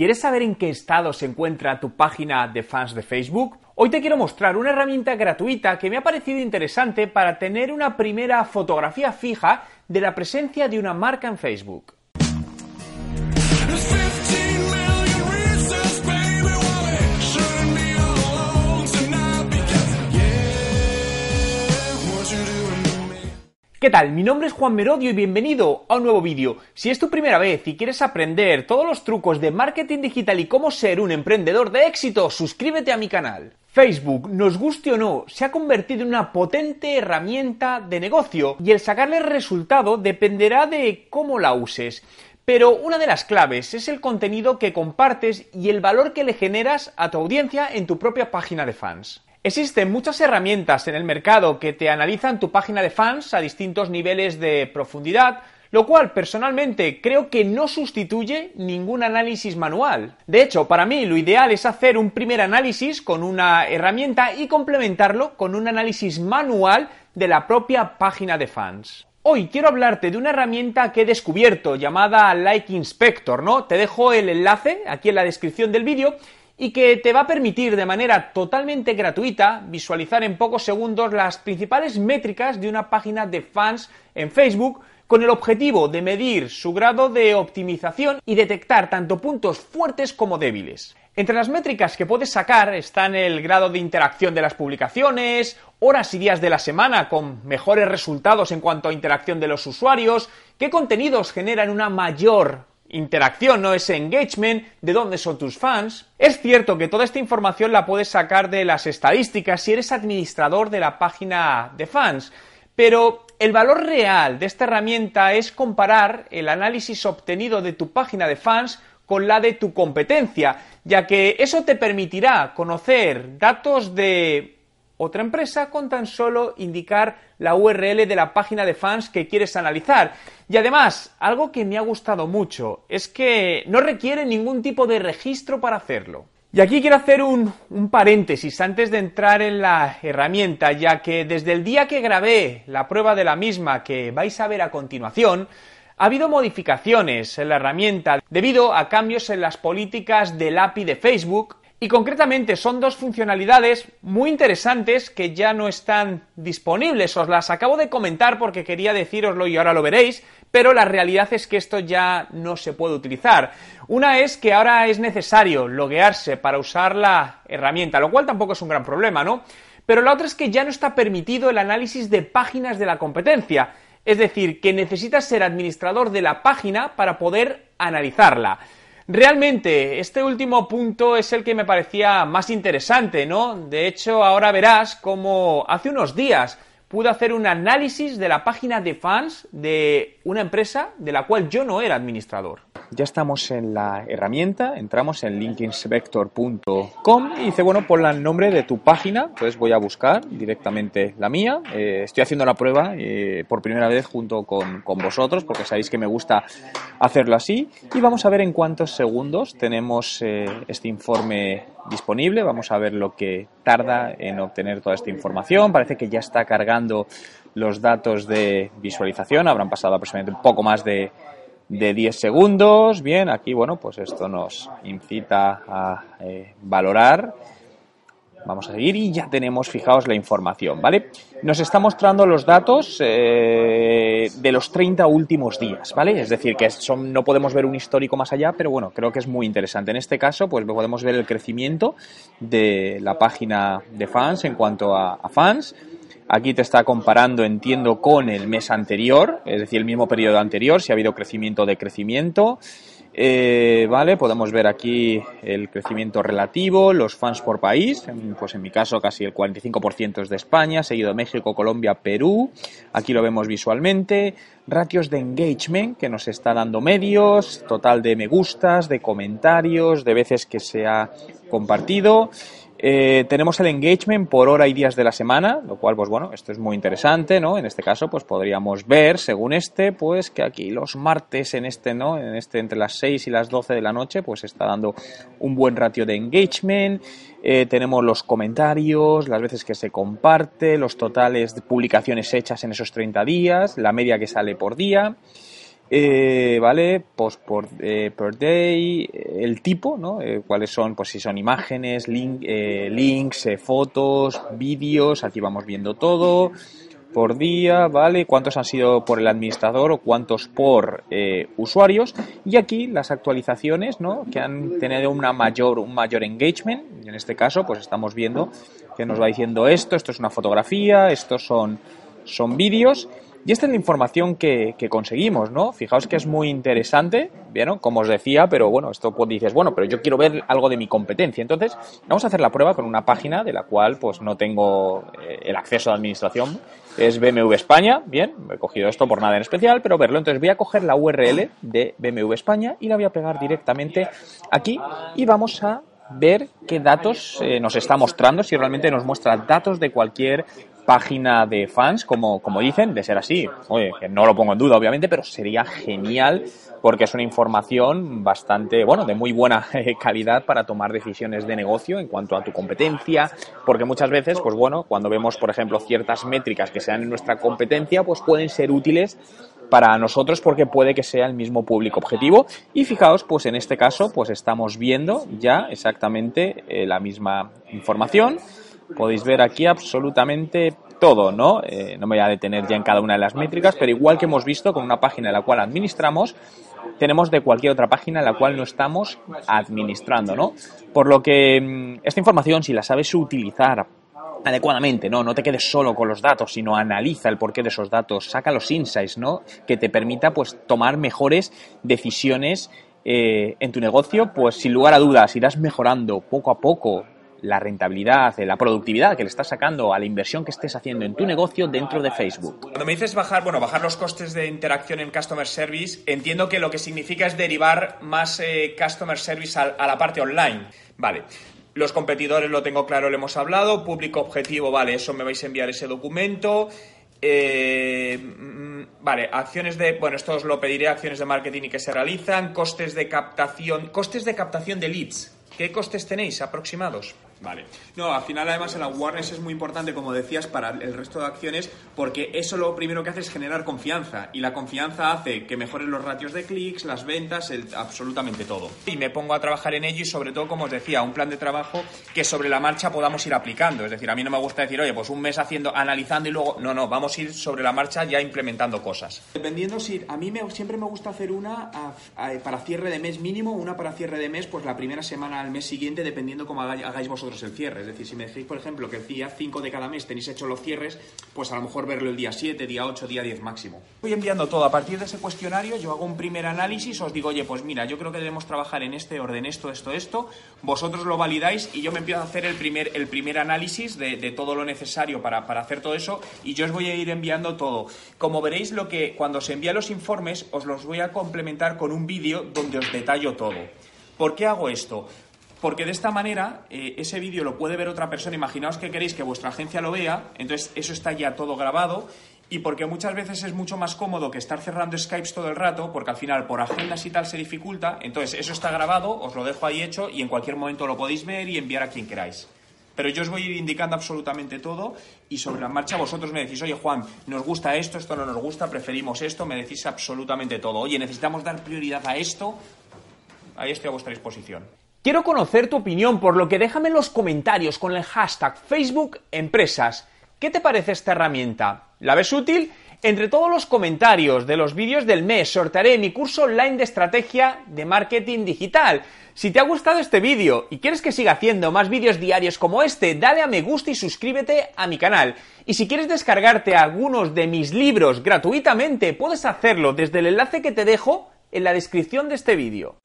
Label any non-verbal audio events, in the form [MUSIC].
¿Quieres saber en qué estado se encuentra tu página de fans de Facebook? Hoy te quiero mostrar una herramienta gratuita que me ha parecido interesante para tener una primera fotografía fija de la presencia de una marca en Facebook. ¿Qué tal? Mi nombre es Juan Merodio y bienvenido a un nuevo vídeo. Si es tu primera vez y quieres aprender todos los trucos de marketing digital y cómo ser un emprendedor de éxito, suscríbete a mi canal. Facebook, nos guste o no, se ha convertido en una potente herramienta de negocio y el sacarle resultado dependerá de cómo la uses. Pero una de las claves es el contenido que compartes y el valor que le generas a tu audiencia en tu propia página de fans. Existen muchas herramientas en el mercado que te analizan tu página de fans a distintos niveles de profundidad, lo cual personalmente creo que no sustituye ningún análisis manual. De hecho, para mí lo ideal es hacer un primer análisis con una herramienta y complementarlo con un análisis manual de la propia página de fans. Hoy quiero hablarte de una herramienta que he descubierto llamada Like Inspector, ¿no? Te dejo el enlace aquí en la descripción del vídeo y que te va a permitir de manera totalmente gratuita visualizar en pocos segundos las principales métricas de una página de fans en Facebook con el objetivo de medir su grado de optimización y detectar tanto puntos fuertes como débiles. Entre las métricas que puedes sacar están el grado de interacción de las publicaciones, horas y días de la semana con mejores resultados en cuanto a interacción de los usuarios, qué contenidos generan una mayor interacción, no ese engagement, de dónde son tus fans. Es cierto que toda esta información la puedes sacar de las estadísticas si eres administrador de la página de fans, pero el valor real de esta herramienta es comparar el análisis obtenido de tu página de fans con la de tu competencia, ya que eso te permitirá conocer datos de otra empresa con tan solo indicar la URL de la página de fans que quieres analizar. Y además, algo que me ha gustado mucho es que no requiere ningún tipo de registro para hacerlo. Y aquí quiero hacer un, paréntesis antes de entrar en la herramienta, ya que desde el día que grabé la prueba de la misma que vais a ver a continuación, ha habido modificaciones en la herramienta debido a cambios en las políticas del API de Facebook y concretamente son dos funcionalidades muy interesantes que ya no están disponibles. Os las acabo de comentar porque quería deciroslo y ahora lo veréis, pero la realidad es que esto ya no se puede utilizar. Una es que ahora es necesario loguearse para usar la herramienta, lo cual tampoco es un gran problema, ¿no? Pero la otra es que ya no está permitido el análisis de páginas de la competencia. Es decir, que necesitas ser administrador de la página para poder analizarla. Realmente, este último punto es el que me parecía más interesante, ¿no? De hecho, ahora verás cómo hace unos días pude hacer un análisis de la página de fans de una empresa de la cual yo no era administrador. Ya estamos en la herramienta, entramos en linkinspector.com y dice, bueno, pon el nombre de tu página, entonces voy a buscar directamente la mía. Eh, estoy haciendo la prueba eh, por primera vez junto con, con, vosotros, porque sabéis que me gusta hacerlo así. Y vamos a ver en cuántos segundos tenemos eh, este informe disponible. Vamos a ver lo que tarda en obtener toda esta información. Parece que ya está cargando los datos de visualización. Habrán pasado aproximadamente un poco más de de 10 segundos. Bien, aquí, bueno, pues esto nos incita a eh, valorar. Vamos a seguir y ya tenemos, fijaos, la información, ¿vale? Nos está mostrando los datos eh, de los 30 últimos días, ¿vale? Es decir, que son, no podemos ver un histórico más allá, pero bueno, creo que es muy interesante. En este caso, pues podemos ver el crecimiento de la página de fans en cuanto a, a fans Aquí te está comparando, entiendo, con el mes anterior, es decir, el mismo periodo anterior, si ha habido crecimiento de crecimiento. Eh, vale, podemos ver aquí el crecimiento relativo, los fans por país, pues en mi caso casi el 45% es de España, seguido México, Colombia, Perú, aquí lo vemos visualmente, ratios de engagement que nos está dando medios, total de me gustas, de comentarios, de veces que se ha compartido, eh, tenemos el engagement por hora y días de la semana, lo cual, pues bueno, esto es muy interesante, ¿no? En este caso, pues podríamos ver, según este, pues que aquí los martes en este, ¿no? En este entre las 6 y las 12 de la noche, pues está dando un buen ratio de engagement. Eh, tenemos los comentarios, las veces que se comparte, los totales de publicaciones hechas en esos 30 días, la media que sale por día. Eh, ¿vale? Post por, eh, per day, el tipo, ¿no? Eh, cuáles son, pues si son imágenes, link, links, fotos, vídeos, aquí vamos viendo todo por día, ¿vale? Cuántos han sido por el administrador o cuántos por usuarios. Y aquí las actualizaciones, ¿no? Que han tenido una mayor, un mayor engagement. Y en este caso, pues estamos viendo que nos va diciendo esto, esto es una fotografía, estos son, son vídeos. Y esta es la información que, conseguimos, ¿no? Fijaos que es muy interesante, ¿vieron? Como os decía, pero bueno, esto pues dices, bueno, pero yo quiero ver algo de mi competencia. Entonces, vamos a hacer la prueba con una página de la cual pues no tengo eh, el acceso a administración. Es BMW España, bien, he cogido esto por nada en especial, pero verlo. Entonces voy a coger la URL de BMW España y la voy a pegar directamente aquí y vamos a ver qué datos eh, nos está mostrando, si realmente nos muestra datos de cualquier página de fans, como, como dicen, de ser así. Oye, que no lo pongo en duda, obviamente, pero sería genial porque es una información bastante, bueno, de muy buena [LAUGHS] eh, calidad para tomar decisiones de negocio en cuanto a tu competencia, porque muchas veces, pues bueno, cuando vemos, por ejemplo, ciertas métricas que sean en nuestra competencia, pues pueden ser útiles para nosotros porque puede que sea el mismo público objetivo y fijaos pues en este caso pues estamos viendo ya exactamente eh, la misma información podéis ver aquí absolutamente todo, ¿no? Eh, no me voy a detener ya en cada una de las métricas, pero igual que hemos visto con una página en la cual administramos, tenemos de cualquier otra página en la cual no estamos administrando, ¿no? Por lo que mm, esta información, si la sabes utilizar adecuadamente, ¿no? No te quedes solo con los datos, sino analiza el porqué de esos datos, saca los insights, ¿no? Que te permita, pues, tomar mejores decisiones eh, en tu negocio, pues sin lugar a dudas irás mejorando poco a poco la rentabilidad, la productividad que le estás sacando a la inversión que estés haciendo en tu negocio dentro de Facebook. Cuando me dices bajar, bueno, bajar los costes de interacción en Customer Service, entiendo que lo que significa es derivar más eh, Customer Service a, la parte online. Vale. Los competidores lo tengo claro, lo hemos hablado. Público objetivo, vale, eso me vais a enviar ese documento. Eh, mm, vale, acciones de, bueno, esto os lo pediré, acciones de marketing y que se realizan, costes de captación, costes de captación de leads. ¿Qué costes tenéis aproximados? Vale. No, al final además el awareness es muy importante, como decías, para el resto de acciones, porque eso lo primero que hace es generar confianza. Y la confianza hace que mejoren los ratios de clics, las ventas, el, absolutamente todo. Y me pongo a trabajar en ello y sobre todo, como os decía, un plan de trabajo que sobre la marcha podamos ir aplicando. Es decir, a mí no me gusta decir, oye, pues un mes haciendo, analizando y luego. No, no, vamos a ir sobre la marcha ya implementando cosas. Dependiendo si. A mí me, siempre me gusta hacer una para cierre de mes mínimo, una para cierre de mes, pues la primera semana al mes siguiente, dependiendo cómo hagáis vosotros el cierre. Es decir, si me decís, por ejemplo, que el día 5 de cada mes tenéis hecho los cierres, pues a lo mejor verlo el día 7, día 8, día 10 máximo. Voy enviando todo. A partir de ese cuestionario yo hago un primer análisis, os digo, oye, pues mira, yo creo que debemos trabajar en este orden, esto, esto, esto. Vosotros lo validáis y yo me empiezo a hacer el primer, el primer análisis de, todo lo necesario para, para hacer todo eso y yo os voy a ir enviando todo. Como veréis, lo que cuando se envían los informes, os los voy a complementar con un vídeo donde os detallo todo. ¿Por qué hago esto? Porque de esta manera eh, ese vídeo lo puede ver otra persona. Imaginaos que queréis que vuestra agencia lo vea, entonces eso está ya todo grabado. Y porque muchas veces es mucho más cómodo que estar cerrando Skypes todo el rato, porque al final por agendas y tal se dificulta. Entonces eso está grabado, os lo dejo ahí hecho y en cualquier momento lo podéis ver y enviar a quien queráis. Pero yo os voy a ir indicando absolutamente todo y sobre la marcha vosotros me decís, oye Juan, nos gusta esto, esto no nos gusta, preferimos esto, me decís absolutamente todo. Oye, necesitamos dar prioridad a esto, ahí estoy a vuestra disposición. Quiero conocer tu opinión, por lo que déjame en los comentarios con el hashtag Facebook Empresas. ¿Qué te parece esta herramienta? ¿La ves útil? Entre todos los comentarios de los vídeos del mes sortearé mi curso online de estrategia de marketing digital. Si te ha gustado este vídeo y quieres que siga haciendo más vídeos diarios como este, dale a me gusta y suscríbete a mi canal. Y si quieres descargarte algunos de mis libros gratuitamente, puedes hacerlo desde el enlace que te dejo en la descripción de este vídeo.